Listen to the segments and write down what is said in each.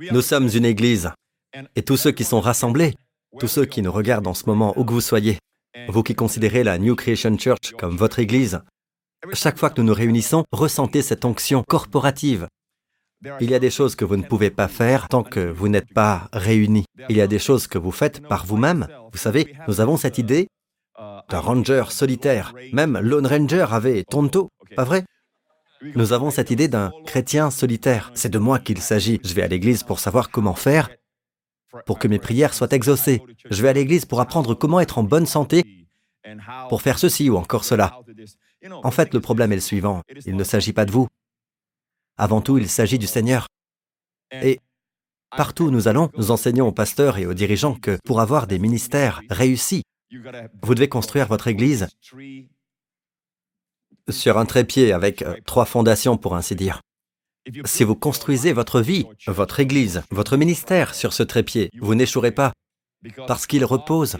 Nous sommes une église. Et tous ceux qui sont rassemblés, tous ceux qui nous regardent en ce moment, où que vous soyez, vous qui considérez la New Creation Church comme votre église, chaque fois que nous nous réunissons, ressentez cette onction corporative. Il y a des choses que vous ne pouvez pas faire tant que vous n'êtes pas réunis. Il y a des choses que vous faites par vous-même. Vous savez, nous avons cette idée d'un ranger solitaire. Même Lone Ranger avait Tonto, pas vrai? Nous avons cette idée d'un chrétien solitaire. C'est de moi qu'il s'agit. Je vais à l'église pour savoir comment faire pour que mes prières soient exaucées. Je vais à l'église pour apprendre comment être en bonne santé, pour faire ceci ou encore cela. En fait, le problème est le suivant. Il ne s'agit pas de vous. Avant tout, il s'agit du Seigneur. Et partout où nous allons, nous enseignons aux pasteurs et aux dirigeants que pour avoir des ministères réussis, vous devez construire votre Église sur un trépied avec euh, trois fondations, pour ainsi dire. Si vous construisez votre vie, votre Église, votre ministère sur ce trépied, vous n'échouerez pas, parce qu'il repose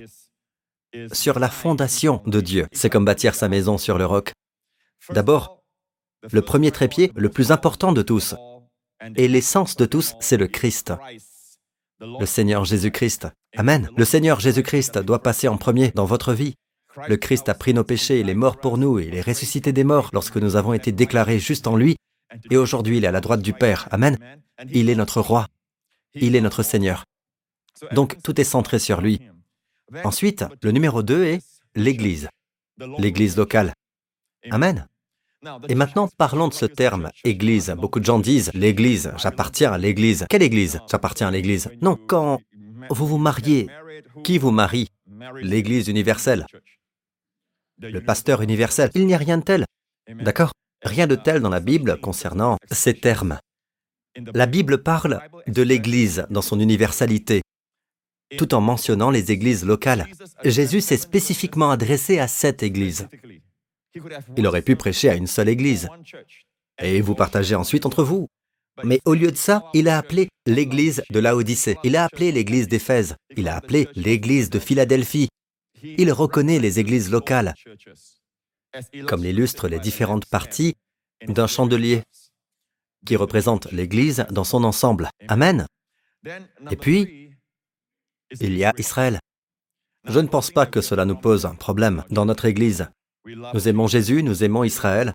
sur la fondation de Dieu. C'est comme bâtir sa maison sur le roc. D'abord, le premier trépied, le plus important de tous, et l'essence de tous, c'est le Christ, le Seigneur Jésus-Christ. Amen. Le Seigneur Jésus-Christ doit passer en premier dans votre vie. Le Christ a pris nos péchés, il est mort pour nous, il est ressuscité des morts lorsque nous avons été déclarés justes en lui, et aujourd'hui il est à la droite du Père. Amen. Il est notre roi, il est notre Seigneur. Donc tout est centré sur lui. Ensuite, le numéro 2 est l'Église, l'Église locale. Amen. Et maintenant, parlons de ce terme, Église. Beaucoup de gens disent, l'Église, j'appartiens à l'Église. Quelle Église? J'appartiens à l'Église. Non, quand vous vous mariez, qui vous marie? L'Église universelle. Le pasteur universel. Il n'y a rien de tel. D'accord? Rien de tel dans la Bible concernant ces termes. La Bible parle de l'Église dans son universalité, tout en mentionnant les églises locales. Jésus s'est spécifiquement adressé à cette Église. Il aurait pu prêcher à une seule Église et vous partagez ensuite entre vous. Mais au lieu de ça, il a appelé l'église de Laodicée, il a appelé l'église d'Éphèse, il a appelé l'église de Philadelphie. Il reconnaît les églises locales, comme l'illustrent les différentes parties d'un chandelier qui représente l'église dans son ensemble. Amen. Et puis, il y a Israël. Je ne pense pas que cela nous pose un problème dans notre Église. Nous aimons Jésus, nous aimons Israël.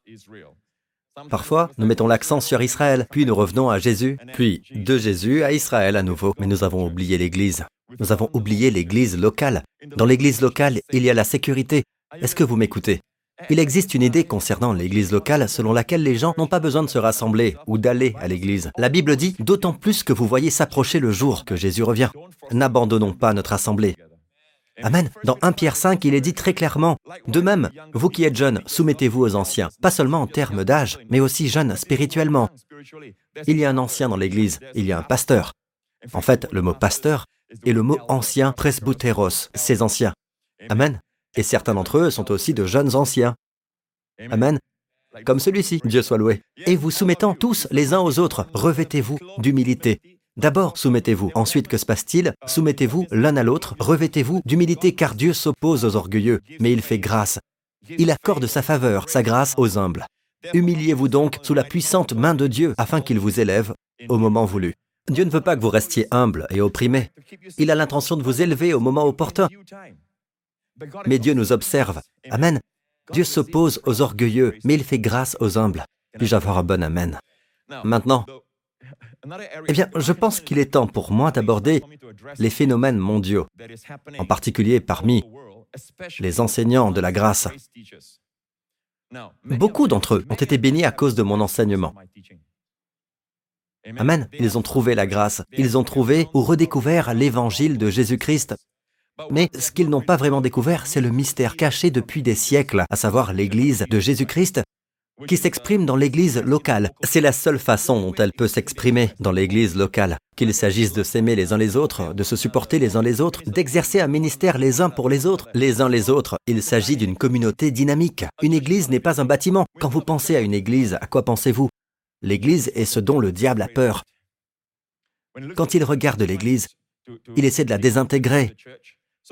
Parfois, nous mettons l'accent sur Israël, puis nous revenons à Jésus, puis de Jésus à Israël à nouveau. Mais nous avons oublié l'Église. Nous avons oublié l'Église locale. Dans l'Église locale, il y a la sécurité. Est-ce que vous m'écoutez? Il existe une idée concernant l'Église locale selon laquelle les gens n'ont pas besoin de se rassembler ou d'aller à l'Église. La Bible dit, d'autant plus que vous voyez s'approcher le jour que Jésus revient. N'abandonnons pas notre assemblée. Amen. Dans 1 Pierre 5, il est dit très clairement, De même, vous qui êtes jeunes, soumettez-vous aux anciens, pas seulement en termes d'âge, mais aussi jeunes spirituellement. Il y a un ancien dans l'Église, il y a un pasteur. En fait, le mot pasteur est le mot ancien presbyteros, ces anciens. Amen. Et certains d'entre eux sont aussi de jeunes anciens. Amen. Comme celui-ci, Dieu soit loué. Et vous soumettant tous les uns aux autres, revêtez-vous d'humilité, D'abord, soumettez-vous. Ensuite, que se passe-t-il? Soumettez-vous l'un à l'autre, revêtez-vous d'humilité car Dieu s'oppose aux orgueilleux, mais il fait grâce. Il accorde sa faveur, sa grâce aux humbles. Humiliez-vous donc sous la puissante main de Dieu afin qu'il vous élève au moment voulu. Dieu ne veut pas que vous restiez humble et opprimé. Il a l'intention de vous élever au moment opportun. Mais Dieu nous observe. Amen. Dieu s'oppose aux orgueilleux, mais il fait grâce aux humbles. Puis-je avoir un bon Amen? Maintenant, eh bien, je pense qu'il est temps pour moi d'aborder les phénomènes mondiaux, en particulier parmi les enseignants de la grâce. Beaucoup d'entre eux ont été bénis à cause de mon enseignement. Amen. Ils ont trouvé la grâce. Ils ont trouvé ou redécouvert l'évangile de Jésus-Christ. Mais ce qu'ils n'ont pas vraiment découvert, c'est le mystère caché depuis des siècles, à savoir l'Église de Jésus-Christ qui s'exprime dans l'Église locale. C'est la seule façon dont elle peut s'exprimer dans l'Église locale. Qu'il s'agisse de s'aimer les uns les autres, de se supporter les uns les autres, d'exercer un ministère les uns pour les autres, les uns les autres. Il s'agit d'une communauté dynamique. Une Église n'est pas un bâtiment. Quand vous pensez à une Église, à quoi pensez-vous? L'Église est ce dont le diable a peur. Quand il regarde l'Église, il essaie de la désintégrer.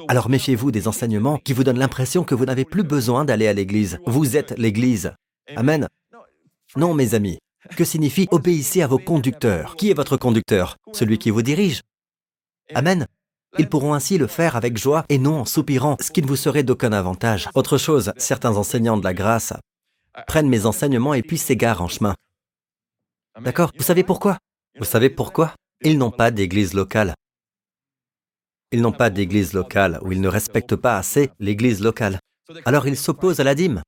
Alors méfiez-vous des enseignements qui vous donnent l'impression que vous n'avez plus besoin d'aller à l'Église. Vous êtes l'Église. Amen. Non, mes amis, Que signifie obéissez à vos conducteurs? Qui est votre conducteur? Celui qui vous dirige. Amen. Ils pourront ainsi le faire avec joie et non en soupirant, ce qui ne vous serait d'aucun avantage. Autre chose, certains enseignants de la grâce prennent mes enseignements et puis s'égarent en chemin. D'accord Vous savez pourquoi? Vous savez pourquoi? Ils n'ont pas d'église locale. Ils n'ont pas d'église locale ou ils ne respectent pas assez l'église locale. Alors ils s'opposent à la dîme.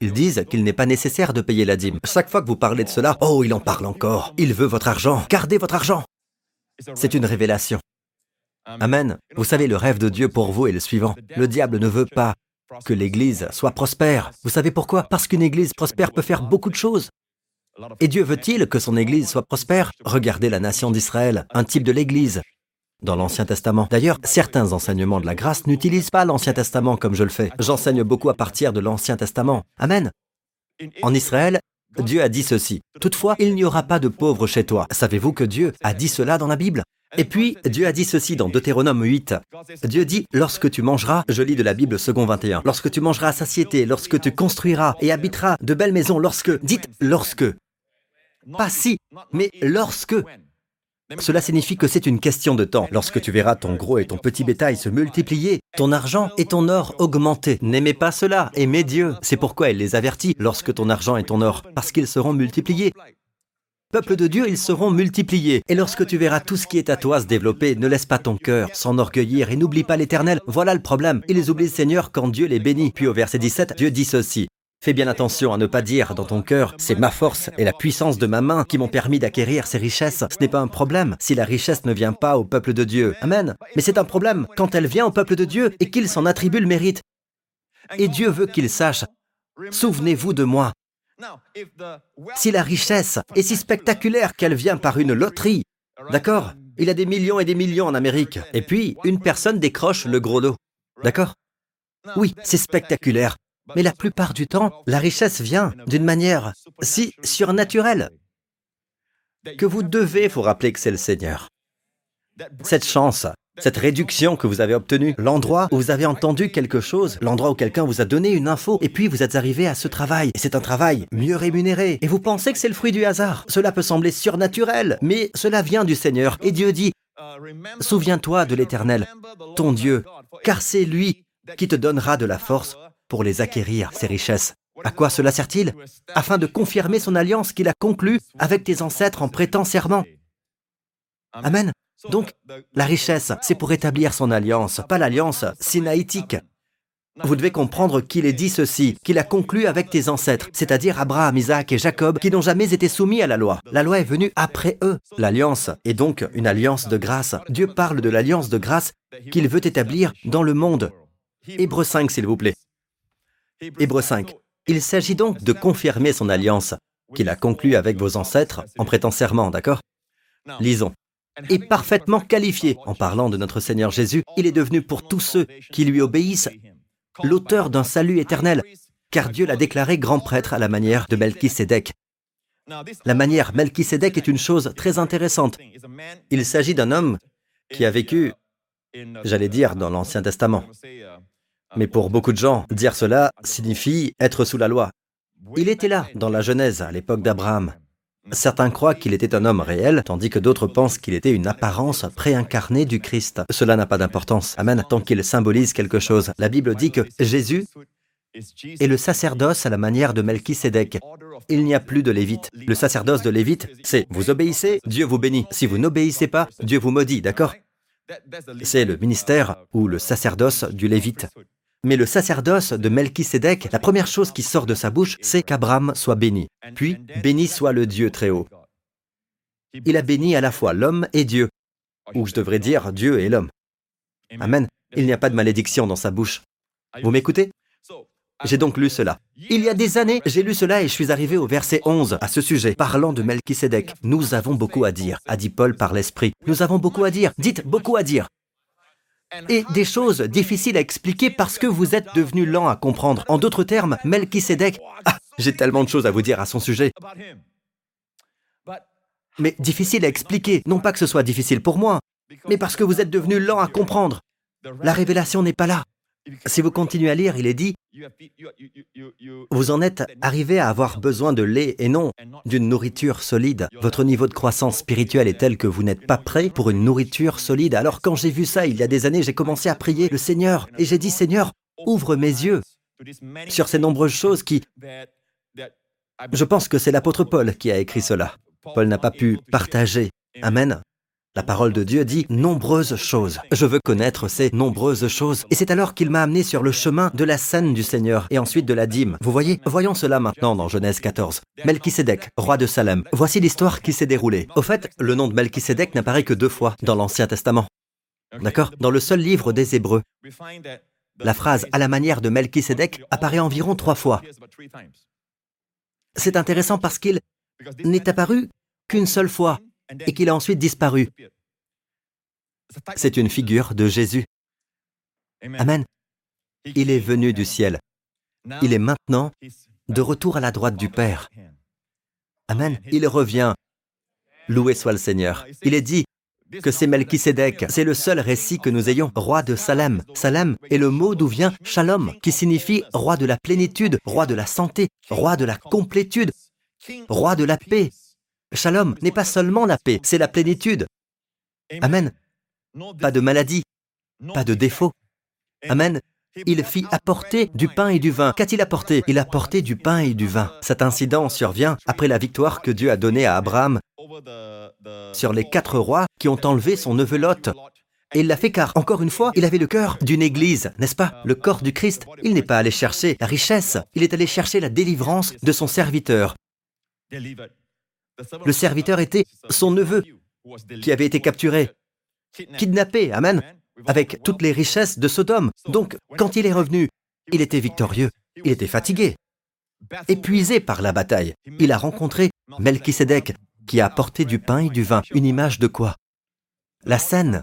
Ils disent qu'il n'est pas nécessaire de payer la dîme. Chaque fois que vous parlez de cela, oh, il en parle encore. Il veut votre argent. Gardez votre argent. C'est une révélation. Amen. Vous savez, le rêve de Dieu pour vous est le suivant. Le diable ne veut pas que l'Église soit prospère. Vous savez pourquoi? Parce qu'une Église prospère peut faire beaucoup de choses. Et Dieu veut-il que son Église soit prospère? Regardez la nation d'Israël, un type de l'Église dans l'Ancien Testament. D'ailleurs, certains enseignements de la grâce n'utilisent pas l'Ancien Testament comme je le fais. J'enseigne beaucoup à partir de l'Ancien Testament. Amen. En Israël, Dieu a dit ceci. Toutefois, il n'y aura pas de pauvres chez toi. Savez-vous que Dieu a dit cela dans la Bible? Et puis, Dieu a dit ceci dans Deutéronome 8. Dieu dit, lorsque tu mangeras, je lis de la Bible second 21, lorsque tu mangeras à satiété, lorsque tu construiras et habiteras de belles maisons, lorsque, dites lorsque, pas si, mais lorsque. Cela signifie que c'est une question de temps. Lorsque tu verras ton gros et ton petit bétail se multiplier, ton argent et ton or augmenter. N'aimez pas cela, aimez Dieu. C'est pourquoi il les avertit lorsque ton argent et ton or, parce qu'ils seront multipliés. Peuple de Dieu, ils seront multipliés. Et lorsque tu verras tout ce qui est à toi se développer, ne laisse pas ton cœur s'enorgueillir et n'oublie pas l'Éternel. Voilà le problème. Ils oublient le Seigneur quand Dieu les bénit. Puis au verset 17, Dieu dit ceci. Fais bien attention à ne pas dire dans ton cœur, c'est ma force et la puissance de ma main qui m'ont permis d'acquérir ces richesses. Ce n'est pas un problème si la richesse ne vient pas au peuple de Dieu. Amen. Mais c'est un problème quand elle vient au peuple de Dieu et qu'il s'en attribue le mérite. Et Dieu veut qu'il sache, souvenez-vous de moi. Si la richesse est si spectaculaire qu'elle vient par une loterie, d'accord Il y a des millions et des millions en Amérique. Et puis, une personne décroche le gros lot. D'accord? Oui, c'est spectaculaire. Mais la plupart du temps, la richesse vient d'une manière si surnaturelle que vous devez vous rappeler que c'est le Seigneur. Cette chance, cette réduction que vous avez obtenue, l'endroit où vous avez entendu quelque chose, l'endroit où quelqu'un vous a donné une info, et puis vous êtes arrivé à ce travail, et c'est un travail mieux rémunéré, et vous pensez que c'est le fruit du hasard. Cela peut sembler surnaturel, mais cela vient du Seigneur, et Dieu dit, Souviens-toi de l'Éternel, ton Dieu, car c'est lui qui te donnera de la force pour les acquérir, ces richesses. À quoi cela sert-il? Afin de confirmer son alliance qu'il a conclue avec tes ancêtres en prêtant serment. Amen. Donc, la richesse, c'est pour établir son alliance, pas l'alliance sinaïtique. Vous devez comprendre qu'il est dit ceci, qu'il a conclu avec tes ancêtres, c'est-à-dire Abraham, Isaac et Jacob, qui n'ont jamais été soumis à la loi. La loi est venue après eux. L'alliance est donc une alliance de grâce. Dieu parle de l'alliance de grâce qu'il veut établir dans le monde. Hébreu 5, s'il vous plaît. Hébreu 5. Il s'agit donc de confirmer son alliance qu'il a conclue avec vos ancêtres en prêtant serment, d'accord? Lisons. Et parfaitement qualifié en parlant de notre Seigneur Jésus, il est devenu pour tous ceux qui lui obéissent l'auteur d'un salut éternel, car Dieu l'a déclaré grand prêtre à la manière de Melchisédek. La manière Melchisédek est une chose très intéressante. Il s'agit d'un homme qui a vécu, j'allais dire, dans l'Ancien Testament. Mais pour beaucoup de gens, dire cela signifie être sous la loi. Il était là, dans la Genèse, à l'époque d'Abraham. Certains croient qu'il était un homme réel, tandis que d'autres pensent qu'il était une apparence préincarnée du Christ. Cela n'a pas d'importance. Amen, tant qu'il symbolise quelque chose. La Bible dit que Jésus est le sacerdoce à la manière de Melchisédek. Il n'y a plus de Lévite. Le sacerdoce de Lévite, c'est vous obéissez, Dieu vous bénit. Si vous n'obéissez pas, Dieu vous maudit, d'accord? C'est le ministère ou le sacerdoce du Lévite. Mais le sacerdoce de Melchisédek, la première chose qui sort de sa bouche, c'est qu'Abraham soit béni. Puis, béni soit le Dieu très haut. Il a béni à la fois l'homme et Dieu, ou je devrais dire Dieu et l'homme. Amen. Il n'y a pas de malédiction dans sa bouche. Vous m'écoutez? J'ai donc lu cela. Il y a des années, j'ai lu cela et je suis arrivé au verset 11 à ce sujet, parlant de Melchisédek. Nous avons beaucoup à dire, a dit Paul par l'Esprit. Nous avons beaucoup à dire. Dites beaucoup à dire et des choses difficiles à expliquer parce que vous êtes devenu lent à comprendre. En d'autres termes, Melchisedec, ah, j'ai tellement de choses à vous dire à son sujet. Mais difficile à expliquer, non pas que ce soit difficile pour moi, mais parce que vous êtes devenu lent à comprendre. La révélation n'est pas là. Si vous continuez à lire, il est dit, Vous en êtes arrivé à avoir besoin de lait et non d'une nourriture solide. Votre niveau de croissance spirituelle est tel que vous n'êtes pas prêt pour une nourriture solide. Alors quand j'ai vu ça il y a des années, j'ai commencé à prier le Seigneur et j'ai dit Seigneur, ouvre mes yeux sur ces nombreuses choses qui... Je pense que c'est l'apôtre Paul qui a écrit cela. Paul n'a pas pu partager. Amen. La parole de Dieu dit nombreuses choses. Je veux connaître ces nombreuses choses. Et c'est alors qu'il m'a amené sur le chemin de la scène du Seigneur et ensuite de la dîme. Vous voyez, voyons cela maintenant dans Genèse 14. Melchisédek, roi de Salem. Voici l'histoire qui s'est déroulée. Au fait, le nom de Melchisédek n'apparaît que deux fois dans l'Ancien Testament. D'accord? Dans le seul livre des Hébreux, la phrase à la manière de Melchisédek apparaît environ trois fois. C'est intéressant parce qu'il n'est apparu qu'une seule fois et qu'il a ensuite disparu. C'est une figure de Jésus. Amen. Il est venu du ciel. Il est maintenant de retour à la droite du Père. Amen. Il revient. Loué soit le Seigneur. Il est dit que c'est Melchisédek. C'est le seul récit que nous ayons, roi de Salem. Salem est le mot d'où vient Shalom, qui signifie roi de la plénitude, roi de la santé, roi de la complétude, roi de la paix, Shalom n'est pas seulement la paix, c'est la plénitude. Amen. Pas de maladie, pas de défaut. Amen. Il fit apporter du pain et du vin. Qu'a-t-il apporté? Il a apporté du pain et du vin. Cet incident survient après la victoire que Dieu a donnée à Abraham sur les quatre rois qui ont enlevé son neveu Lot. Et il l'a fait car, encore une fois, il avait le cœur d'une église, n'est-ce pas? Le corps du Christ. Il n'est pas allé chercher la richesse, il est allé chercher la délivrance de son serviteur. Le serviteur était son neveu, qui avait été capturé, kidnappé, Amen, avec toutes les richesses de Sodome. Donc, quand il est revenu, il était victorieux, il était fatigué, épuisé par la bataille. Il a rencontré Melchisédek, qui a apporté du pain et du vin. Une image de quoi? La scène.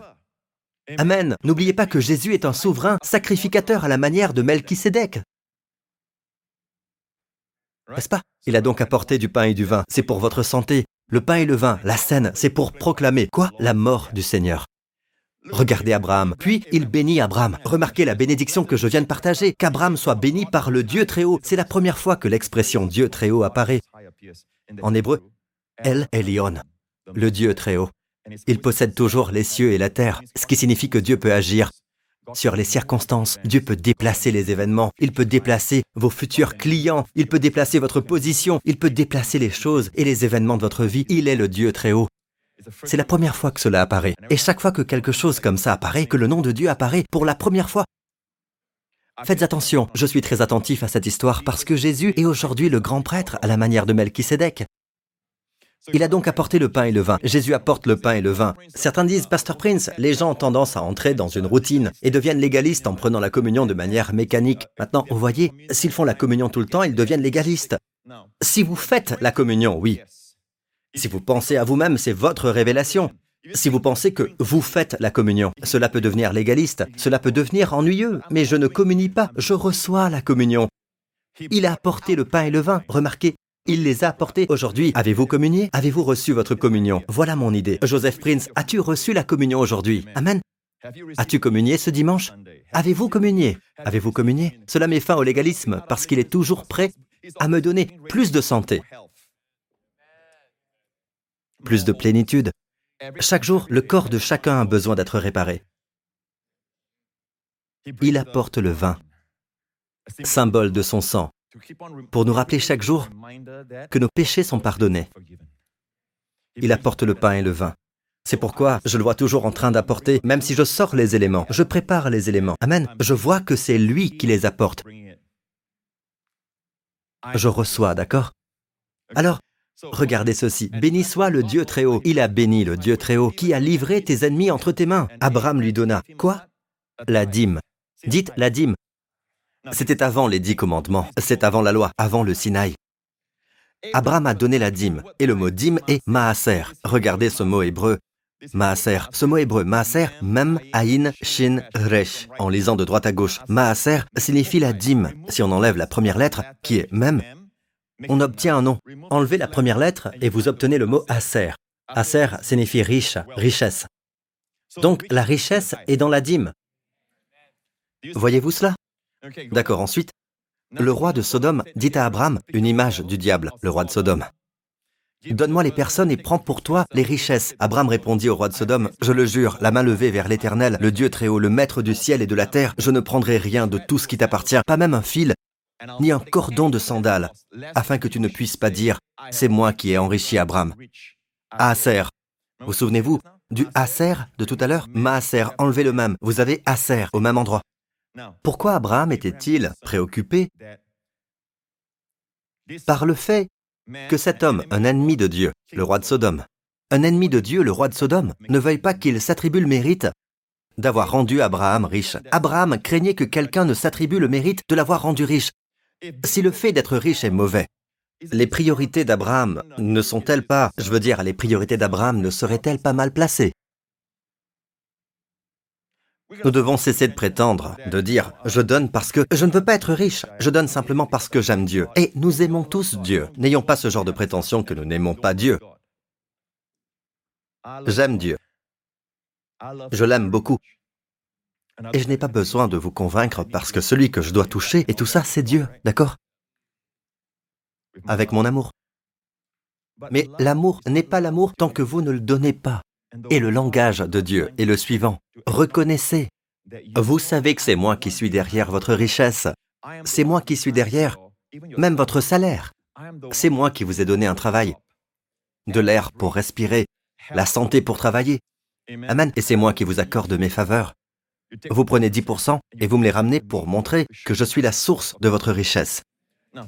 Amen. N'oubliez pas que Jésus est un souverain sacrificateur à la manière de Melchisédek. N'est-ce pas? Il a donc apporté du pain et du vin. C'est pour votre santé. Le pain et le vin, la scène, c'est pour proclamer quoi? La mort du Seigneur. Regardez Abraham. Puis il bénit Abraham. Remarquez la bénédiction que je viens de partager. Qu'Abraham soit béni par le Dieu très haut. C'est la première fois que l'expression Dieu très haut apparaît. En hébreu, El Elion, le Dieu très haut. Il possède toujours les cieux et la terre, ce qui signifie que Dieu peut agir sur les circonstances. Dieu peut déplacer les événements, il peut déplacer vos futurs clients, il peut déplacer votre position, il peut déplacer les choses et les événements de votre vie. Il est le Dieu très haut. C'est la première fois que cela apparaît. Et chaque fois que quelque chose comme ça apparaît, que le nom de Dieu apparaît pour la première fois, Faites attention, je suis très attentif à cette histoire parce que Jésus est aujourd'hui le grand prêtre à la manière de Melchisédek. Il a donc apporté le pain et le vin. Jésus apporte le pain et le vin. Certains disent, Pasteur Prince, les gens ont tendance à entrer dans une routine et deviennent légalistes en prenant la communion de manière mécanique. Maintenant, vous voyez, s'ils font la communion tout le temps, ils deviennent légalistes. Si vous faites la communion, oui. Si vous pensez à vous-même, c'est votre révélation. Si vous pensez que vous faites la communion, cela peut devenir légaliste, cela peut devenir ennuyeux, mais je ne communie pas, je reçois la communion. Il a apporté le pain et le vin. Remarquez, il les a apportés aujourd'hui. Avez-vous communié? Avez-vous reçu votre communion? Voilà mon idée. Joseph Prince, as-tu reçu la communion aujourd'hui? Amen. As-tu communié ce dimanche? Avez-vous communié? Avez-vous communié? Cela met fin au légalisme parce qu'il est toujours prêt à me donner plus de santé, plus de plénitude. Chaque jour, le corps de chacun a besoin d'être réparé. Il apporte le vin, symbole de son sang, pour nous rappeler chaque jour que nos péchés sont pardonnés. Il apporte le pain et le vin. C'est pourquoi je le vois toujours en train d'apporter, même si je sors les éléments, je prépare les éléments. Amen. Je vois que c'est lui qui les apporte. Je reçois, d'accord? Alors, regardez ceci. Béni soit le Dieu très haut. Il a béni le Dieu très haut, qui a livré tes ennemis entre tes mains. Abraham lui donna. Quoi? La dîme. Dites la dîme. C'était avant les dix commandements, c'est avant la loi, avant le Sinaï. Abraham a donné la dîme, et le mot dîme est maaser. Regardez ce mot hébreu, maaser. Ce mot hébreu, maaser, mem, aïn, shin, resh. En lisant de droite à gauche, maaser signifie la dîme. Si on enlève la première lettre, qui est mem, on obtient un nom. Enlevez la première lettre et vous obtenez le mot aser. Aser signifie riche, richesse. Donc la richesse est dans la dîme. Voyez-vous cela? D'accord, ensuite, Le roi de Sodome dit à Abraham, une image du diable, le roi de Sodome. Donne-moi les personnes et prends pour toi les richesses. Abraham répondit au roi de Sodome, Je le jure, la main levée vers l'Éternel, le Dieu très haut, le maître du ciel et de la terre, je ne prendrai rien de tout ce qui t'appartient, pas même un fil, ni un cordon de sandales, afin que tu ne puisses pas dire, C'est moi qui ai enrichi Abraham. Aser. Vous souvenez-vous du Aser? De tout à l'heure? Maaser, enlevez le même. Vous avez Aser au même endroit. Pourquoi Abraham était-il préoccupé par le fait que cet homme, un ennemi de Dieu, le roi de Sodome, un ennemi de Dieu, le roi de Sodome, ne veuille pas qu'il s'attribue le mérite d'avoir rendu Abraham riche. Abraham craignait que quelqu'un ne s'attribue le mérite de l'avoir rendu riche. Si le fait d'être riche est mauvais, les priorités d'Abraham ne sont-elles pas, je veux dire, les priorités d'Abraham ne seraient-elles pas mal placées? Nous devons cesser de prétendre, de dire ⁇ je donne parce que je ne veux pas être riche, je donne simplement parce que j'aime Dieu ⁇ Et nous aimons tous Dieu. N'ayons pas ce genre de prétention que nous n'aimons pas Dieu. J'aime Dieu. Je l'aime beaucoup. Et je n'ai pas besoin de vous convaincre parce que celui que je dois toucher, et tout ça, c'est Dieu, d'accord? Avec mon amour. Mais l'amour n'est pas l'amour tant que vous ne le donnez pas. Et le langage de Dieu est le suivant. Reconnaissez. Vous savez que c'est moi qui suis derrière votre richesse. C'est moi qui suis derrière même votre salaire. C'est moi qui vous ai donné un travail, de l'air pour respirer, la santé pour travailler. Amen. Et c'est moi qui vous accorde mes faveurs. Vous prenez 10% et vous me les ramenez pour montrer que je suis la source de votre richesse.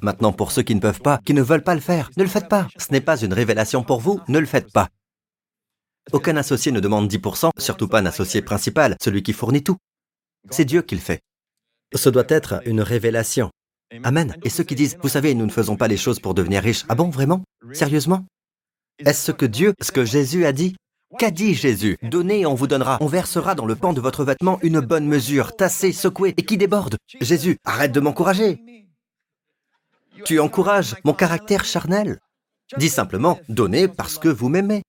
Maintenant, pour ceux qui ne peuvent pas, qui ne veulent pas le faire, ne le faites pas. Ce n'est pas une révélation pour vous, ne le faites pas. Aucun associé ne demande 10%, surtout pas un associé principal, celui qui fournit tout. C'est Dieu qui le fait. Ce doit être une révélation. Amen. Et ceux qui disent, vous savez, nous ne faisons pas les choses pour devenir riches. Ah bon, vraiment? Sérieusement? Est-ce ce que Dieu, ce que Jésus a dit? Qu'a dit Jésus? Donnez et on vous donnera. On versera dans le pan de votre vêtement une bonne mesure, tassée, secouée et qui déborde. Jésus, arrête de m'encourager. Tu encourages mon caractère charnel. Dis simplement, donnez parce que vous m'aimez.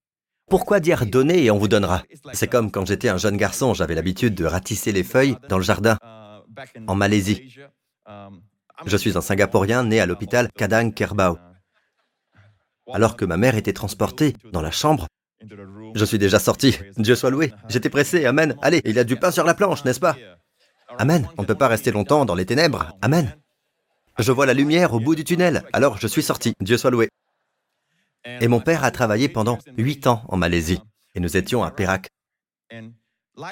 Pourquoi dire donner et on vous donnera? C'est comme quand j'étais un jeune garçon, j'avais l'habitude de ratisser les feuilles dans le jardin, en Malaisie. Je suis un Singapourien né à l'hôpital Kadang Kerbau. Alors que ma mère était transportée dans la chambre, je suis déjà sorti. Dieu soit loué. J'étais pressé. Amen. Allez, il y a du pain sur la planche, n'est-ce pas? Amen. On ne peut pas rester longtemps dans les ténèbres. Amen. Je vois la lumière au bout du tunnel. Alors je suis sorti. Dieu soit loué. Et mon père a travaillé pendant huit ans en Malaisie. Et nous étions à Perak.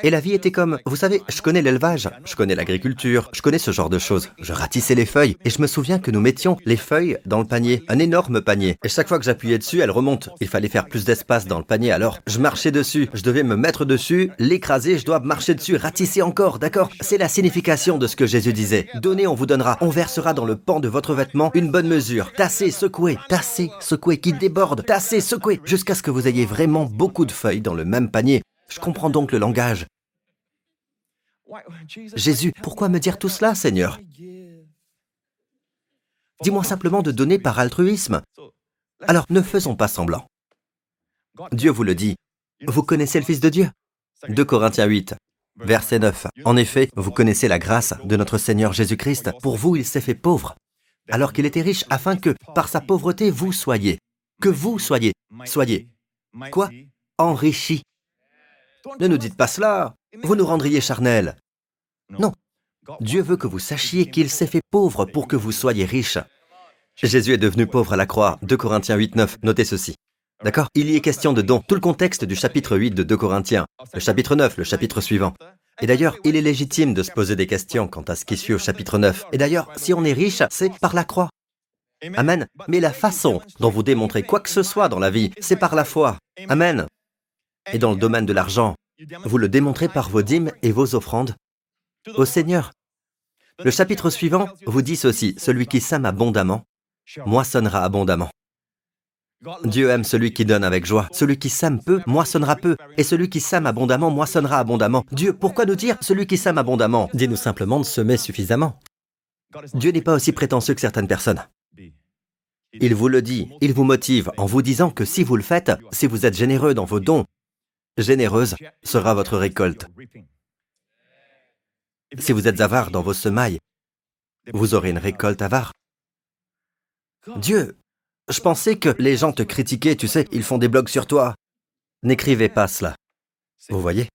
Et la vie était comme, vous savez, je connais l'élevage, je connais l'agriculture, je connais ce genre de choses. Je ratissais les feuilles et je me souviens que nous mettions les feuilles dans le panier, un énorme panier. Et chaque fois que j'appuyais dessus, elle remonte. Il fallait faire plus d'espace dans le panier, alors je marchais dessus, je devais me mettre dessus, l'écraser, je dois marcher dessus, ratisser encore, d'accord? C'est la signification de ce que Jésus disait. Donnez, on vous donnera, on versera dans le pan de votre vêtement une bonne mesure. Tassez, secouez, tassez, secouez, qui déborde, tassez, secouez, jusqu'à ce que vous ayez vraiment beaucoup de feuilles dans le même panier. Je comprends donc le langage. Jésus, pourquoi me dire tout cela, Seigneur? Dis-moi simplement de donner par altruisme. Alors ne faisons pas semblant. Dieu vous le dit. Vous connaissez le Fils de Dieu? 2 Corinthiens 8, verset 9. En effet, vous connaissez la grâce de notre Seigneur Jésus-Christ. Pour vous, il s'est fait pauvre, alors qu'il était riche, afin que, par sa pauvreté, vous soyez. Que vous soyez. Soyez. Quoi? Enrichis. Ne nous dites pas cela. Vous nous rendriez charnels. Non. Dieu veut que vous sachiez qu'il s'est fait pauvre pour que vous soyez riches. Jésus est devenu pauvre à la croix. 2 Corinthiens 8, 9. Notez ceci. D'accord? Il y est question de don. Tout le contexte du chapitre 8 de 2 Corinthiens. Le chapitre 9, le chapitre suivant. Et d'ailleurs, il est légitime de se poser des questions quant à ce qui suit au chapitre 9. Et d'ailleurs, si on est riche, c'est par la croix. Amen. Mais la façon dont vous démontrez quoi que ce soit dans la vie, c'est par la foi. Amen. Et dans le domaine de l'argent, vous le démontrez par vos dîmes et vos offrandes au Seigneur. Le chapitre suivant vous dit ceci, celui qui sème abondamment, moissonnera abondamment. Dieu aime celui qui donne avec joie. Celui qui sème peu, moissonnera peu. Et celui qui sème abondamment, moissonnera abondamment. Dieu, pourquoi nous dire celui qui sème abondamment? Dis-nous simplement de semer suffisamment. Dieu n'est pas aussi prétentieux que certaines personnes. Il vous le dit, il vous motive en vous disant que si vous le faites, si vous êtes généreux dans vos dons, généreuse sera votre récolte. Si vous êtes avare dans vos semailles, vous aurez une récolte avare. Dieu, je pensais que les gens te critiquaient, tu sais, ils font des blogs sur toi. N'écrivez pas cela. Vous voyez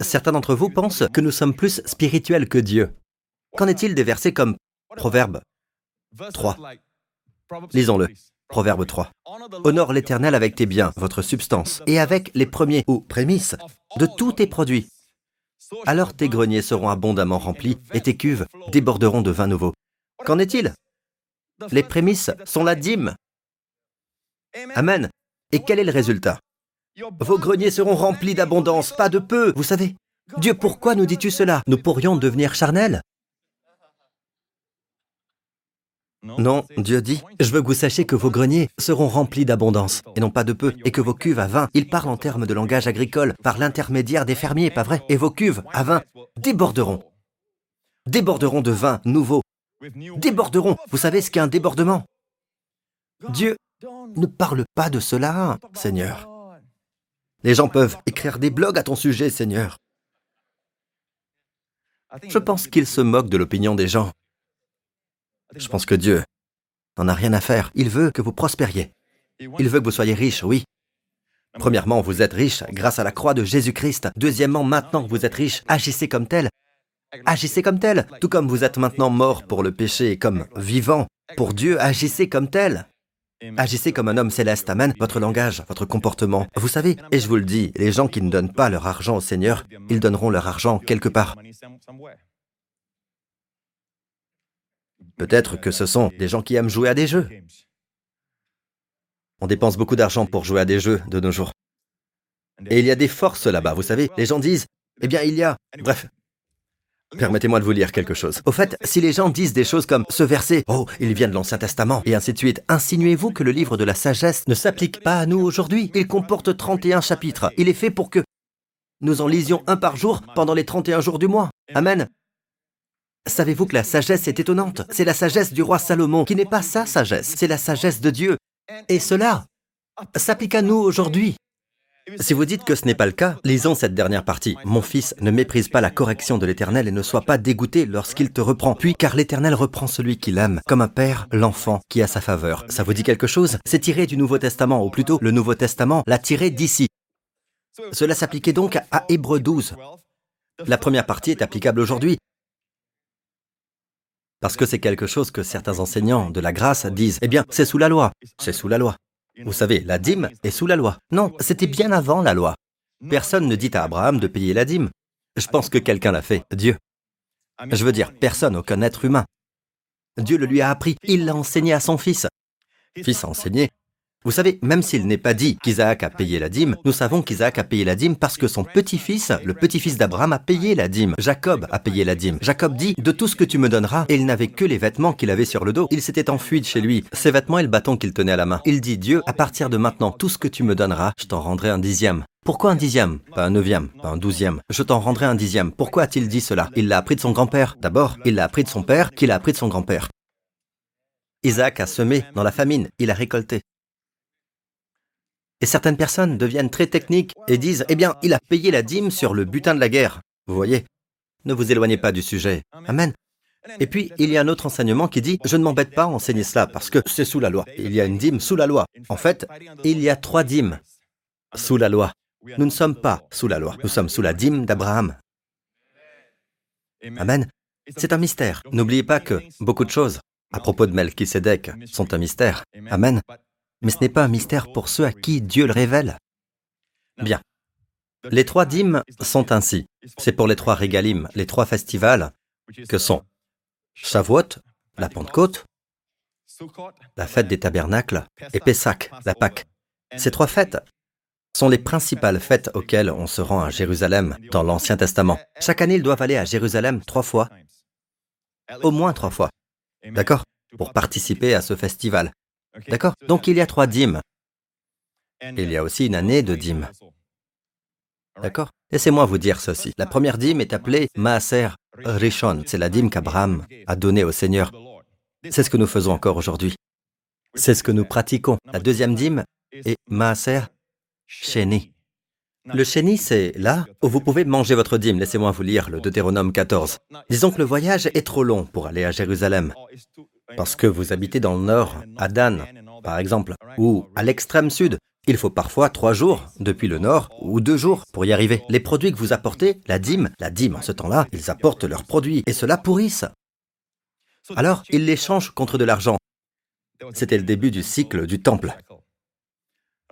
Certains d'entre vous pensent que nous sommes plus spirituels que Dieu. Qu'en est-il des versets comme Proverbe 3 Lisons-le. Proverbe 3. Honore l'Éternel avec tes biens, votre substance, et avec les premiers ou prémices de tous tes produits. Alors tes greniers seront abondamment remplis et tes cuves déborderont de vin nouveau. Qu'en est-il? Les prémices sont la dîme. Amen. Et quel est le résultat? Vos greniers seront remplis d'abondance, pas de peu, vous savez. Dieu, pourquoi nous dis-tu cela? Nous pourrions devenir charnels? Non, Dieu dit, je veux que vous sachiez que vos greniers seront remplis d'abondance, et non pas de peu, et que vos cuves à vin, il parle en termes de langage agricole, par l'intermédiaire des fermiers, pas vrai? Et vos cuves à vin déborderont. Déborderont de vin nouveau. Déborderont. Vous savez ce qu'est un débordement? Dieu ne parle pas de cela, Seigneur. Les gens peuvent écrire des blogs à ton sujet, Seigneur. Je pense qu'ils se moquent de l'opinion des gens. Je pense que Dieu n'en a rien à faire. Il veut que vous prospériez. Il veut que vous soyez riches, oui. Premièrement, vous êtes riche grâce à la croix de Jésus-Christ. Deuxièmement, maintenant que vous êtes riche, agissez comme tel. Agissez comme tel, tout comme vous êtes maintenant mort pour le péché et comme vivant pour Dieu, agissez comme tel. Agissez comme un homme céleste, Amen, votre langage, votre comportement. Vous savez, et je vous le dis, les gens qui ne donnent pas leur argent au Seigneur, ils donneront leur argent quelque part. Peut-être que ce sont des gens qui aiment jouer à des jeux. On dépense beaucoup d'argent pour jouer à des jeux de nos jours. Et il y a des forces là-bas, vous savez. Les gens disent, eh bien, il y a... Bref. Permettez-moi de vous lire quelque chose. Au fait, si les gens disent des choses comme ce verset, oh, il vient de l'Ancien Testament, et ainsi de suite, insinuez-vous que le livre de la sagesse ne s'applique pas à nous aujourd'hui Il comporte 31 chapitres. Il est fait pour que nous en lisions un par jour pendant les 31 jours du mois. Amen. Savez-vous que la sagesse est étonnante? C'est la sagesse du roi Salomon, qui n'est pas sa sagesse, c'est la sagesse de Dieu. Et cela s'applique à nous aujourd'hui. Si vous dites que ce n'est pas le cas, lisons cette dernière partie. Mon fils, ne méprise pas la correction de l'Éternel et ne sois pas dégoûté lorsqu'il te reprend. Puis, car l'Éternel reprend celui qu'il aime, comme un père l'enfant qui a sa faveur. Ça vous dit quelque chose? C'est tiré du Nouveau Testament, ou plutôt le Nouveau Testament l'a tiré d'ici. Cela s'appliquait donc à Hébreu 12. La première partie est applicable aujourd'hui. Parce que c'est quelque chose que certains enseignants de la grâce disent, eh bien, c'est sous la loi, c'est sous la loi. Vous savez, la dîme est sous la loi. Non, c'était bien avant la loi. Personne ne dit à Abraham de payer la dîme. Je pense que quelqu'un l'a fait, Dieu. Je veux dire, personne, aucun être humain. Dieu le lui a appris, il l'a enseigné à son fils. Fils a enseigné, vous savez, même s'il n'est pas dit qu'Isaac a payé la dîme, nous savons qu'Isaac a payé la dîme parce que son petit-fils, le petit-fils d'Abraham, a payé la dîme. Jacob a payé la dîme. Jacob dit, de tout ce que tu me donneras, et il n'avait que les vêtements qu'il avait sur le dos. Il s'était enfui de chez lui, ses vêtements et le bâton qu'il tenait à la main. Il dit, Dieu, à partir de maintenant, tout ce que tu me donneras, je t'en rendrai un dixième. Pourquoi un dixième? Pas un neuvième, pas un douzième. Je t'en rendrai un dixième. Pourquoi a-t-il dit cela? Il l'a appris de son grand-père. D'abord, il l'a appris de son père, qu'il a appris de son grand-père. Isaac a semé dans la famine, il a récolté. Et certaines personnes deviennent très techniques et disent, eh bien, il a payé la dîme sur le butin de la guerre. Vous voyez? Ne vous éloignez pas du sujet. Amen. Et puis, il y a un autre enseignement qui dit, je ne m'embête pas à enseigner cela parce que c'est sous la loi. Il y a une dîme sous la loi. En fait, il y a trois dîmes sous la loi. Nous ne sommes pas sous la loi. Nous sommes sous la dîme d'Abraham. Amen. C'est un mystère. N'oubliez pas que beaucoup de choses à propos de Melchisedec sont un mystère. Amen mais ce n'est pas un mystère pour ceux à qui Dieu le révèle. Bien. Les trois dîmes sont ainsi. C'est pour les trois régalim, les trois festivals, que sont Shavuot, la Pentecôte, la fête des tabernacles, et Pessah, la Pâque. Ces trois fêtes sont les principales fêtes auxquelles on se rend à Jérusalem dans l'Ancien Testament. Chaque année, ils doivent aller à Jérusalem trois fois, au moins trois fois, d'accord, pour participer à ce festival. D'accord Donc il y a trois dîmes. Il y a aussi une année de dîmes. D'accord Laissez-moi vous dire ceci. La première dîme est appelée Maaser Rishon. C'est la dîme qu'Abraham a donnée au Seigneur. C'est ce que nous faisons encore aujourd'hui. C'est ce que nous pratiquons. La deuxième dîme est Maaser Sheni. Le chéni, c'est là où vous pouvez manger votre dîme. Laissez-moi vous lire le Deutéronome 14. Disons que le voyage est trop long pour aller à Jérusalem, parce que vous habitez dans le nord, à Dan, par exemple, ou à l'extrême sud. Il faut parfois trois jours depuis le nord ou deux jours pour y arriver. Les produits que vous apportez, la dîme, la dîme en ce temps-là, ils apportent leurs produits et cela pourrissent. Alors, ils les changent contre de l'argent. C'était le début du cycle du temple.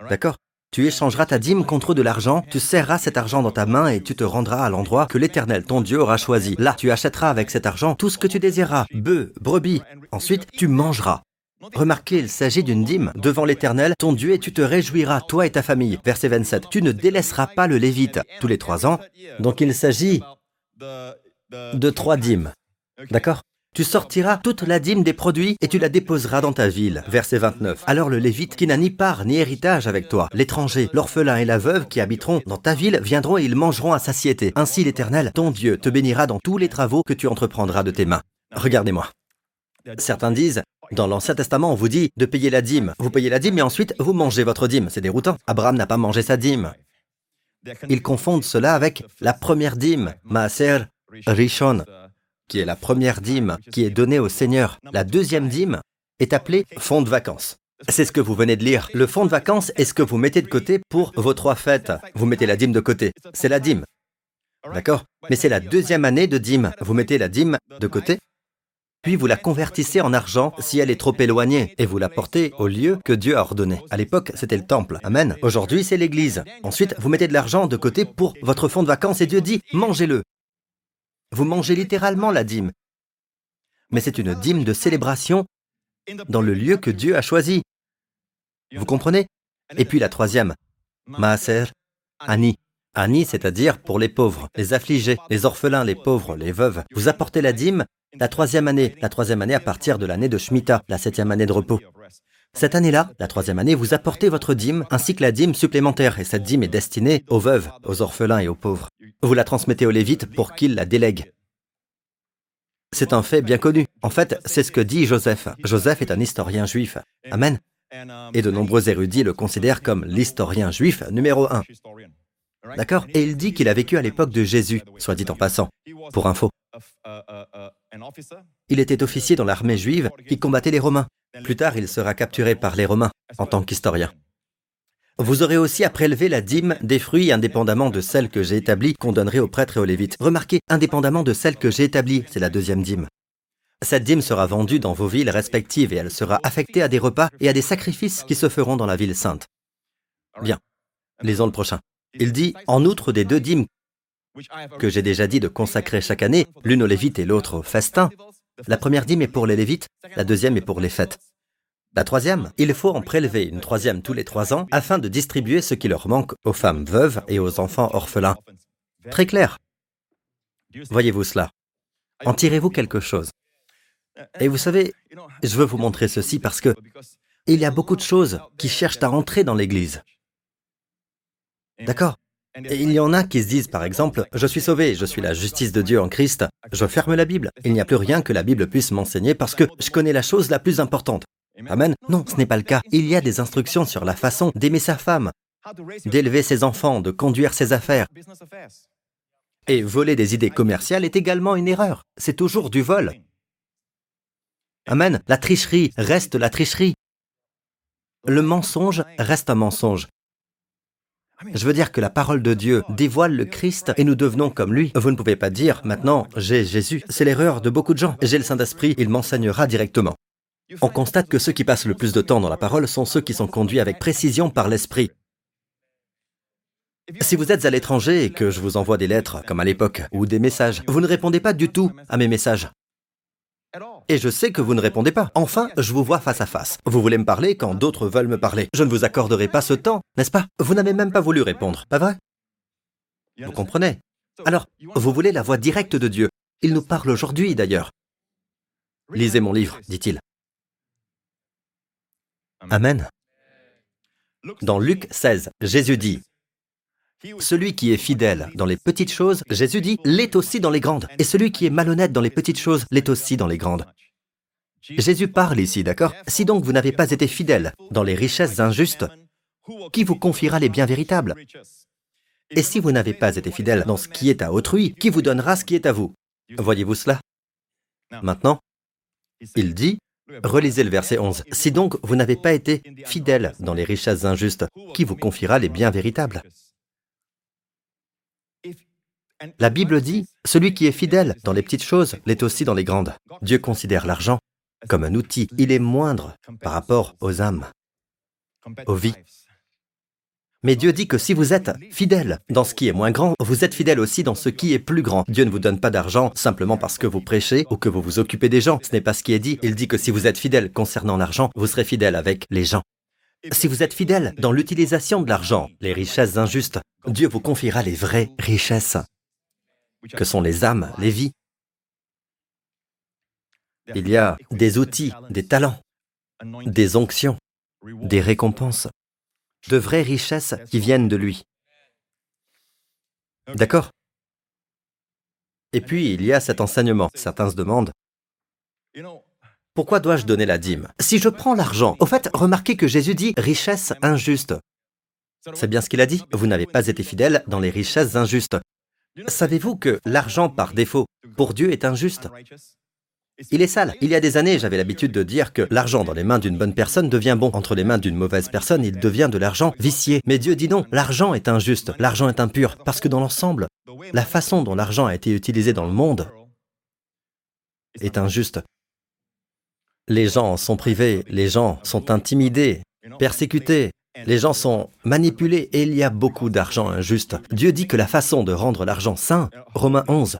D'accord? Tu échangeras ta dîme contre de l'argent, tu serreras cet argent dans ta main et tu te rendras à l'endroit que l'Éternel, ton Dieu, aura choisi. Là, tu achèteras avec cet argent tout ce que tu désireras, bœufs, brebis. Ensuite, tu mangeras. Remarquez, il s'agit d'une dîme devant l'Éternel, ton Dieu, et tu te réjouiras, toi et ta famille. Verset 27. Tu ne délaisseras pas le Lévite tous les trois ans. Donc il s'agit de trois dîmes. D'accord? Tu sortiras toute la dîme des produits et tu la déposeras dans ta ville. Verset 29. Alors le Lévite, qui n'a ni part ni héritage avec toi, l'étranger, l'orphelin et la veuve qui habiteront dans ta ville viendront et ils mangeront à satiété. Ainsi l'Éternel, ton Dieu, te bénira dans tous les travaux que tu entreprendras de tes mains. Regardez-moi. Certains disent, dans l'Ancien Testament, on vous dit de payer la dîme. Vous payez la dîme et ensuite vous mangez votre dîme. C'est déroutant. Abraham n'a pas mangé sa dîme. Ils confondent cela avec la première dîme, Maaser Rishon, qui est la première dîme qui est donnée au Seigneur. La deuxième dîme est appelée fonds de vacances. C'est ce que vous venez de lire. Le fonds de vacances est ce que vous mettez de côté pour vos trois fêtes. Vous mettez la dîme de côté. C'est la dîme. D'accord? Mais c'est la deuxième année de dîme. Vous mettez la dîme de côté, puis vous la convertissez en argent si elle est trop éloignée, et vous la portez au lieu que Dieu a ordonné. À l'époque, c'était le temple. Amen. Aujourd'hui, c'est l'église. Ensuite, vous mettez de l'argent de côté pour votre fonds de vacances et Dieu dit, mangez-le. Vous mangez littéralement la dîme. Mais c'est une dîme de célébration dans le lieu que Dieu a choisi. Vous comprenez? Et puis la troisième, Maaser, Ani. Ani, c'est-à-dire pour les pauvres, les affligés, les orphelins, les pauvres, les veuves. Vous apportez la dîme la troisième année, la troisième année à partir de l'année de Shemitah, la septième année de repos. Cette année-là, la troisième année, vous apportez votre dîme ainsi que la dîme supplémentaire, et cette dîme est destinée aux veuves, aux orphelins et aux pauvres. Vous la transmettez aux Lévites pour qu'ils la délèguent. C'est un fait bien connu. En fait, c'est ce que dit Joseph. Joseph est un historien juif. Amen. Et de nombreux érudits le considèrent comme l'historien juif numéro un. D'accord? Et il dit qu'il a vécu à l'époque de Jésus, soit dit en passant, pour info. Il était officier dans l'armée juive qui combattait les Romains. Plus tard, il sera capturé par les Romains en tant qu'historien. Vous aurez aussi à prélever la dîme des fruits indépendamment de celle que j'ai établie qu'on donnerait aux prêtres et aux lévites. Remarquez, indépendamment de celle que j'ai établie, c'est la deuxième dîme. Cette dîme sera vendue dans vos villes respectives et elle sera affectée à des repas et à des sacrifices qui se feront dans la ville sainte. Bien, lisons le prochain. Il dit, en outre des deux dîmes que j'ai déjà dit de consacrer chaque année, l'une aux Lévites et l'autre au festin, la première dîme est pour les Lévites, la deuxième est pour les fêtes. La troisième, il faut en prélever une troisième tous les trois ans afin de distribuer ce qui leur manque aux femmes veuves et aux enfants orphelins. Très clair. Voyez-vous cela? En tirez-vous quelque chose? Et vous savez, je veux vous montrer ceci parce que il y a beaucoup de choses qui cherchent à entrer dans l'Église. D'accord? Et il y en a qui se disent, par exemple, je suis sauvé, je suis la justice de Dieu en Christ, je ferme la Bible, il n'y a plus rien que la Bible puisse m'enseigner parce que je connais la chose la plus importante. Amen. Non, ce n'est pas le cas. Il y a des instructions sur la façon d'aimer sa femme, d'élever ses enfants, de conduire ses affaires. Et voler des idées commerciales est également une erreur. C'est toujours du vol. Amen. La tricherie reste la tricherie. Le mensonge reste un mensonge. Je veux dire que la parole de Dieu dévoile le Christ et nous devenons comme lui. Vous ne pouvez pas dire, maintenant, j'ai Jésus. C'est l'erreur de beaucoup de gens. J'ai le Saint-Esprit, il m'enseignera directement. On constate que ceux qui passent le plus de temps dans la parole sont ceux qui sont conduits avec précision par l'Esprit. Si vous êtes à l'étranger et que je vous envoie des lettres, comme à l'époque, ou des messages, vous ne répondez pas du tout à mes messages. Et je sais que vous ne répondez pas. Enfin, je vous vois face à face. Vous voulez me parler quand d'autres veulent me parler. Je ne vous accorderai pas ce temps, n'est-ce pas? Vous n'avez même pas voulu répondre, pas vrai? Vous comprenez? Alors, vous voulez la voix directe de Dieu. Il nous parle aujourd'hui, d'ailleurs. Lisez mon livre, dit-il. Amen. Dans Luc 16, Jésus dit, celui qui est fidèle dans les petites choses, Jésus dit, l'est aussi dans les grandes. Et celui qui est malhonnête dans les petites choses, l'est aussi dans les grandes. Jésus parle ici, d'accord? Si donc vous n'avez pas été fidèle dans les richesses injustes, qui vous confiera les biens véritables? Et si vous n'avez pas été fidèle dans ce qui est à autrui, qui vous donnera ce qui est à vous? Voyez-vous cela? Maintenant, il dit, relisez le verset 11, Si donc vous n'avez pas été fidèle dans les richesses injustes, qui vous confiera les biens véritables? La Bible dit, celui qui est fidèle dans les petites choses l'est aussi dans les grandes. Dieu considère l'argent comme un outil, il est moindre par rapport aux âmes, aux vies. Mais Dieu dit que si vous êtes fidèle dans ce qui est moins grand, vous êtes fidèle aussi dans ce qui est plus grand. Dieu ne vous donne pas d'argent simplement parce que vous prêchez ou que vous vous occupez des gens. Ce n'est pas ce qui est dit. Il dit que si vous êtes fidèle concernant l'argent, vous serez fidèle avec les gens. Si vous êtes fidèle dans l'utilisation de l'argent, les richesses injustes, Dieu vous confiera les vraies richesses, que sont les âmes, les vies? Il y a des outils, des talents, des onctions, des récompenses de vraies richesses qui viennent de lui. D'accord? Et puis, il y a cet enseignement. Certains se demandent, pourquoi dois-je donner la dîme? Si je prends l'argent, au fait, remarquez que Jésus dit richesse injuste. C'est bien ce qu'il a dit. Vous n'avez pas été fidèle dans les richesses injustes. Savez-vous que l'argent par défaut, pour Dieu, est injuste? Il est sale. Il y a des années, j'avais l'habitude de dire que l'argent dans les mains d'une bonne personne devient bon. Entre les mains d'une mauvaise personne, il devient de l'argent vicié. Mais Dieu dit non, l'argent est injuste, l'argent est impur, parce que dans l'ensemble, la façon dont l'argent a été utilisé dans le monde est injuste. Les gens en sont privés, les gens sont intimidés, persécutés, les gens sont manipulés et il y a beaucoup d'argent injuste. Dieu dit que la façon de rendre l'argent saint, Romains 11,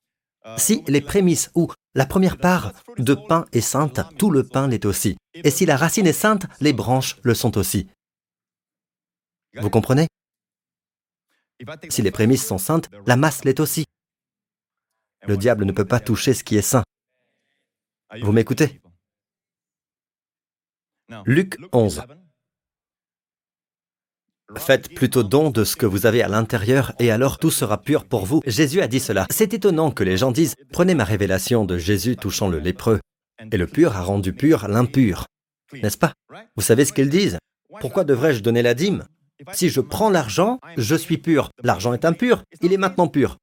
si les prémices ou la première part de pain est sainte, tout le pain l'est aussi. Et si la racine est sainte, les branches le sont aussi. Vous comprenez? Si les prémices sont saintes, la masse l'est aussi. Le diable ne peut pas toucher ce qui est saint. Vous m'écoutez? Luc 11. Faites plutôt don de ce que vous avez à l'intérieur et alors tout sera pur pour vous. Jésus a dit cela. C'est étonnant que les gens disent, prenez ma révélation de Jésus touchant le lépreux. Et le pur a rendu pur l'impur. N'est-ce pas? Vous savez ce qu'ils disent? Pourquoi devrais-je donner la dîme? Si je prends l'argent, je suis pur. L'argent est impur, il est maintenant pur.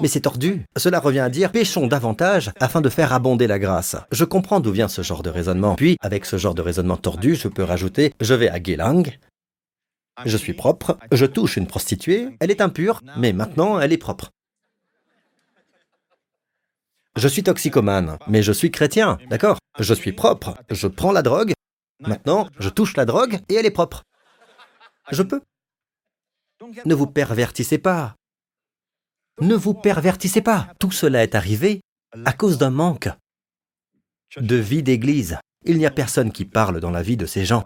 Mais c'est tordu. Cela revient à dire péchons davantage afin de faire abonder la grâce. Je comprends d'où vient ce genre de raisonnement. Puis, avec ce genre de raisonnement tordu, je peux rajouter je vais à Guélang, je suis propre, je touche une prostituée, elle est impure, mais maintenant elle est propre. Je suis toxicomane, mais je suis chrétien, d'accord? Je suis propre, je prends la drogue, maintenant je touche la drogue et elle est propre. Je peux. Ne vous pervertissez pas. Ne vous pervertissez pas. Tout cela est arrivé à cause d'un manque de vie d'Église. Il n'y a personne qui parle dans la vie de ces gens.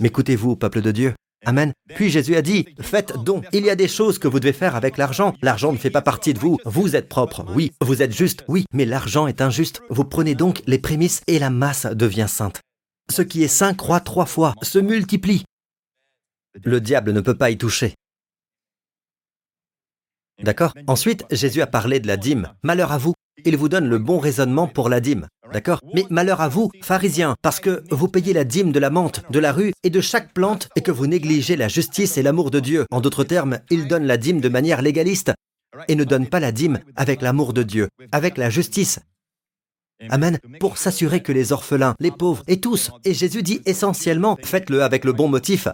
M'écoutez-vous, peuple de Dieu? Amen. Puis Jésus a dit, faites donc. Il y a des choses que vous devez faire avec l'argent. L'argent ne fait pas partie de vous. Vous êtes propre, oui. Vous êtes juste, oui. Mais l'argent est injuste. Vous prenez donc les prémices et la masse devient sainte. Ce qui est saint croît trois fois, se multiplie. Le diable ne peut pas y toucher. D'accord Ensuite, Jésus a parlé de la dîme. Malheur à vous. Il vous donne le bon raisonnement pour la dîme. D'accord Mais malheur à vous, pharisiens, parce que vous payez la dîme de la menthe, de la rue et de chaque plante et que vous négligez la justice et l'amour de Dieu. En d'autres termes, il donne la dîme de manière légaliste et ne donne pas la dîme avec l'amour de Dieu, avec la justice. Amen. Pour s'assurer que les orphelins, les pauvres et tous, et Jésus dit essentiellement, faites-le avec le bon motif,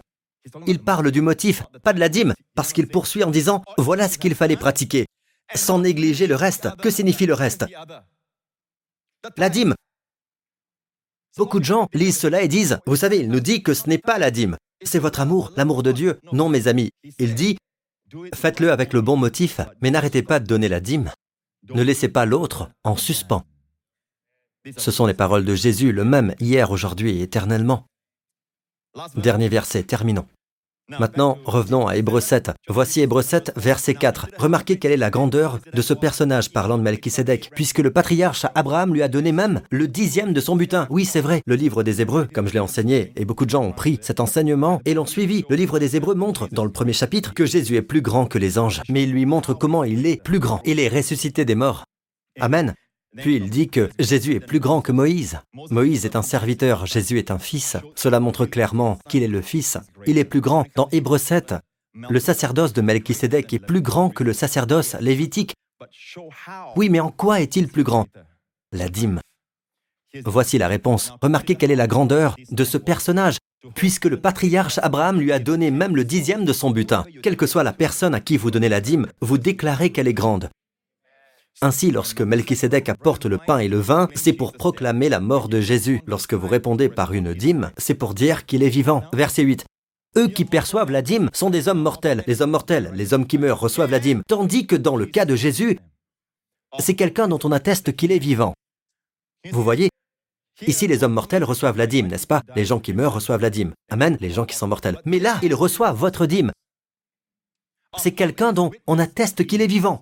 il parle du motif, pas de la dîme, parce qu'il poursuit en disant, voilà ce qu'il fallait pratiquer, sans négliger le reste. Que signifie le reste? La dîme. Beaucoup de gens lisent cela et disent, vous savez, il nous dit que ce n'est pas la dîme, c'est votre amour, l'amour de Dieu. Non, mes amis, il dit, faites-le avec le bon motif, mais n'arrêtez pas de donner la dîme. Ne laissez pas l'autre en suspens. Ce sont les paroles de Jésus, le même hier, aujourd'hui et éternellement. Dernier verset, terminons. Maintenant, revenons à Hébreu 7. Voici Hébreu 7, verset 4. Remarquez quelle est la grandeur de ce personnage parlant de Melchisédek, puisque le patriarche Abraham lui a donné même le dixième de son butin. Oui, c'est vrai, le livre des Hébreux, comme je l'ai enseigné, et beaucoup de gens ont pris cet enseignement et l'ont suivi. Le livre des Hébreux montre, dans le premier chapitre, que Jésus est plus grand que les anges, mais il lui montre comment il est plus grand. Il est ressuscité des morts. Amen. Puis il dit que Jésus est plus grand que Moïse. Moïse est un serviteur, Jésus est un fils. Cela montre clairement qu'il est le fils. Il est plus grand. Dans Hébreu 7, le sacerdoce de Melchisédek est plus grand que le sacerdoce lévitique. Oui, mais en quoi est-il plus grand? La dîme. Voici la réponse. Remarquez quelle est la grandeur de ce personnage, puisque le patriarche Abraham lui a donné même le dixième de son butin. Quelle que soit la personne à qui vous donnez la dîme, vous déclarez qu'elle est grande. Ainsi, lorsque Melchisédek apporte le pain et le vin, c'est pour proclamer la mort de Jésus. Lorsque vous répondez par une dîme, c'est pour dire qu'il est vivant. Verset 8. Eux qui perçoivent la dîme sont des hommes mortels. Les hommes mortels, les hommes qui meurent, reçoivent la dîme. Tandis que dans le cas de Jésus, c'est quelqu'un dont on atteste qu'il est vivant. Vous voyez? Ici, les hommes mortels reçoivent la dîme, n'est-ce pas? Les gens qui meurent reçoivent la dîme. Amen, les gens qui sont mortels. Mais là, il reçoit votre dîme. C'est quelqu'un dont on atteste qu'il est vivant.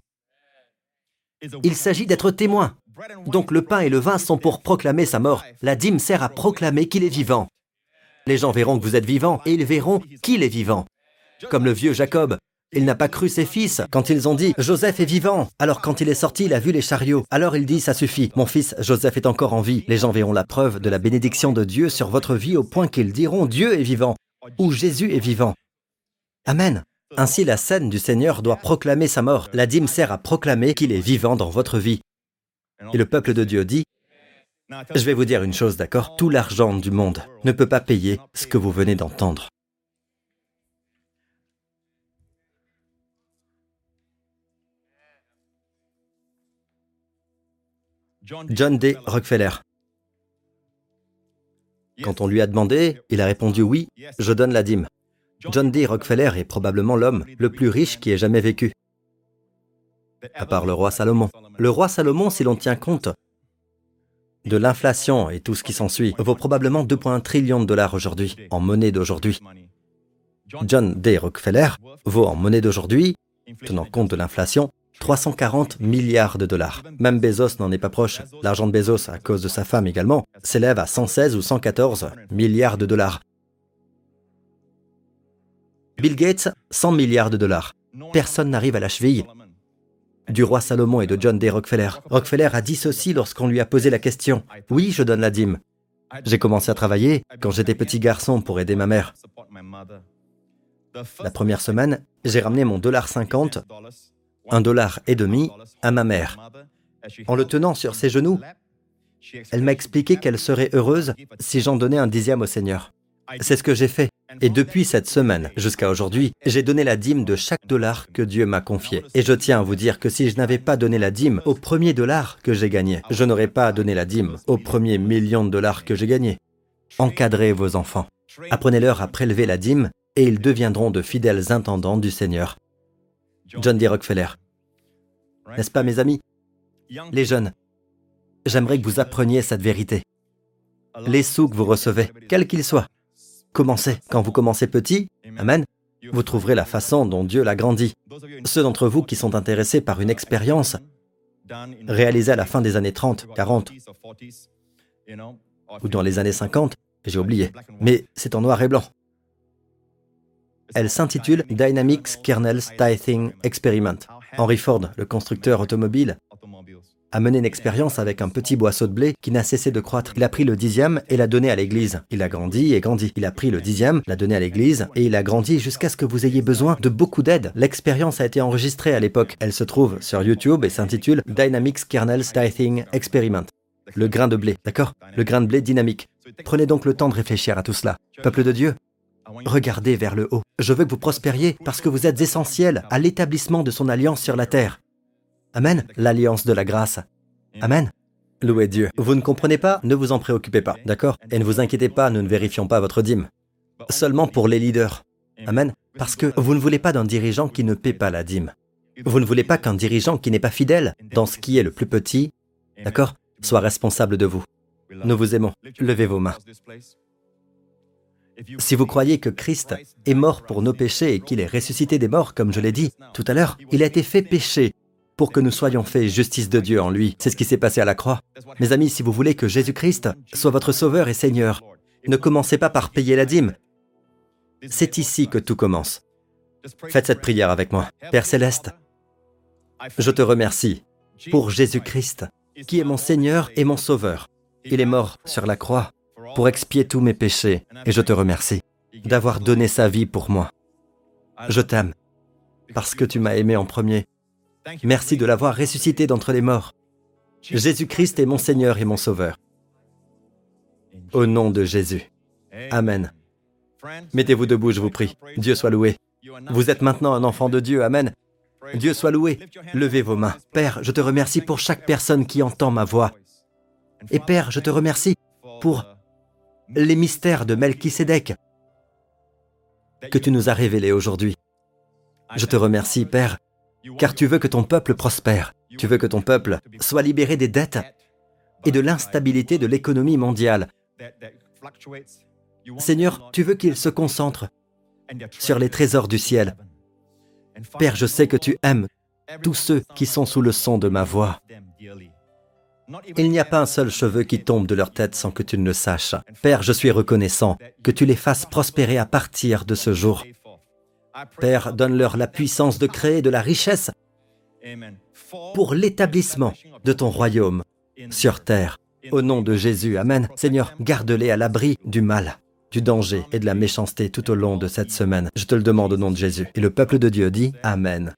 Il s'agit d'être témoin. Donc le pain et le vin sont pour proclamer sa mort. La dîme sert à proclamer qu'il est vivant. Les gens verront que vous êtes vivant et ils verront qu'il est vivant. Comme le vieux Jacob, il n'a pas cru ses fils quand ils ont dit Joseph est vivant. Alors quand il est sorti, il a vu les chariots. Alors il dit Ça suffit, mon fils Joseph est encore en vie. Les gens verront la preuve de la bénédiction de Dieu sur votre vie au point qu'ils diront Dieu est vivant ou Jésus est vivant. Amen. Ainsi la scène du Seigneur doit proclamer sa mort. La dîme sert à proclamer qu'il est vivant dans votre vie. Et le peuple de Dieu dit Je vais vous dire une chose, d'accord? Tout l'argent du monde ne peut pas payer ce que vous venez d'entendre. John D. Rockefeller. Quand on lui a demandé, il a répondu oui, je donne la dîme. John D. Rockefeller est probablement l'homme le plus riche qui ait jamais vécu, à part le roi Salomon. Le roi Salomon, si l'on tient compte de l'inflation et tout ce qui s'ensuit, vaut probablement 2,1 trillions de dollars aujourd'hui, en monnaie d'aujourd'hui. John D. Rockefeller vaut en monnaie d'aujourd'hui, tenant compte de l'inflation, 340 milliards de dollars. Même Bezos n'en est pas proche. L'argent de Bezos, à cause de sa femme également, s'élève à 116 ou 114 milliards de dollars. Bill Gates, 100 milliards de dollars. Personne n'arrive à la cheville du roi Salomon et de John D. Rockefeller. Rockefeller a dit ceci lorsqu'on lui a posé la question. Oui, je donne la dîme. J'ai commencé à travailler quand j'étais petit garçon pour aider ma mère. La première semaine, j'ai ramené mon dollar 50 un dollar et demi à ma mère. En le tenant sur ses genoux, elle m'a expliqué qu'elle serait heureuse si j'en donnais un dixième au Seigneur. C'est ce que j'ai fait. Et depuis cette semaine jusqu'à aujourd'hui, j'ai donné la dîme de chaque dollar que Dieu m'a confié. Et je tiens à vous dire que si je n'avais pas donné la dîme au premier dollar que j'ai gagné, je n'aurais pas donné la dîme au premier million de dollars que j'ai gagné. Encadrez vos enfants. Apprenez-leur à prélever la dîme et ils deviendront de fidèles intendants du Seigneur. John D. Rockefeller. N'est-ce pas, mes amis? Les jeunes, j'aimerais que vous appreniez cette vérité. Les sous que vous recevez, quels qu'ils soient, commencez. Quand vous commencez petit, Amen, vous trouverez la façon dont Dieu l'a grandi. Ceux d'entre vous qui sont intéressés par une expérience réalisée à la fin des années 30, 40, ou dans les années 50, j'ai oublié, mais c'est en noir et blanc. Elle s'intitule Dynamics Kernels Tithing Experiment. Henry Ford, le constructeur automobile, a mené une expérience avec un petit boisseau de blé qui n'a cessé de croître. Il a pris le dixième et l'a donné à l'église. Il a grandi et grandi. Il a pris le dixième, l'a donné à l'église et il a grandi jusqu'à ce que vous ayez besoin de beaucoup d'aide. L'expérience a été enregistrée à l'époque. Elle se trouve sur YouTube et s'intitule Dynamics Kernels Tithing Experiment. Le grain de blé, d'accord? Le grain de blé dynamique. Prenez donc le temps de réfléchir à tout cela. Peuple de Dieu, Regardez vers le haut. Je veux que vous prospériez parce que vous êtes essentiel à l'établissement de son alliance sur la terre. Amen. L'alliance de la grâce. Amen. Louez Dieu. Vous ne comprenez pas Ne vous en préoccupez pas, d'accord? Et ne vous inquiétez pas, nous ne vérifions pas votre dîme. Seulement pour les leaders. Amen. Parce que vous ne voulez pas d'un dirigeant qui ne paie pas la dîme. Vous ne voulez pas qu'un dirigeant qui n'est pas fidèle dans ce qui est le plus petit, d'accord, soit responsable de vous. Nous vous aimons. Levez vos mains. Si vous croyez que Christ est mort pour nos péchés et qu'il est ressuscité des morts, comme je l'ai dit tout à l'heure, il a été fait péché pour que nous soyons faits justice de Dieu en lui. C'est ce qui s'est passé à la croix. Mes amis, si vous voulez que Jésus-Christ soit votre Sauveur et Seigneur, ne commencez pas par payer la dîme. C'est ici que tout commence. Faites cette prière avec moi. Père céleste, je te remercie pour Jésus-Christ qui est mon Seigneur et mon Sauveur. Il est mort sur la croix pour expier tous mes péchés, et je te remercie d'avoir donné sa vie pour moi. Je t'aime, parce que tu m'as aimé en premier. Merci de l'avoir ressuscité d'entre les morts. Jésus-Christ est mon Seigneur et mon Sauveur. Au nom de Jésus. Amen. Mettez-vous debout, je vous prie. Dieu soit loué. Vous êtes maintenant un enfant de Dieu. Amen. Dieu soit loué. Levez vos mains. Père, je te remercie pour chaque personne qui entend ma voix. Et Père, je te remercie pour les mystères de Melchisédek que tu nous as révélés aujourd'hui. Je te remercie, Père, car tu veux que ton peuple prospère. Tu veux que ton peuple soit libéré des dettes et de l'instabilité de l'économie mondiale. Seigneur, tu veux qu'il se concentre sur les trésors du ciel. Père, je sais que tu aimes tous ceux qui sont sous le son de ma voix. Il n'y a pas un seul cheveu qui tombe de leur tête sans que tu ne le saches. Père, je suis reconnaissant que tu les fasses prospérer à partir de ce jour. Père, donne-leur la puissance de créer de la richesse pour l'établissement de ton royaume sur terre. Au nom de Jésus, Amen. Seigneur, garde-les à l'abri du mal, du danger et de la méchanceté tout au long de cette semaine. Je te le demande au nom de Jésus. Et le peuple de Dieu dit Amen.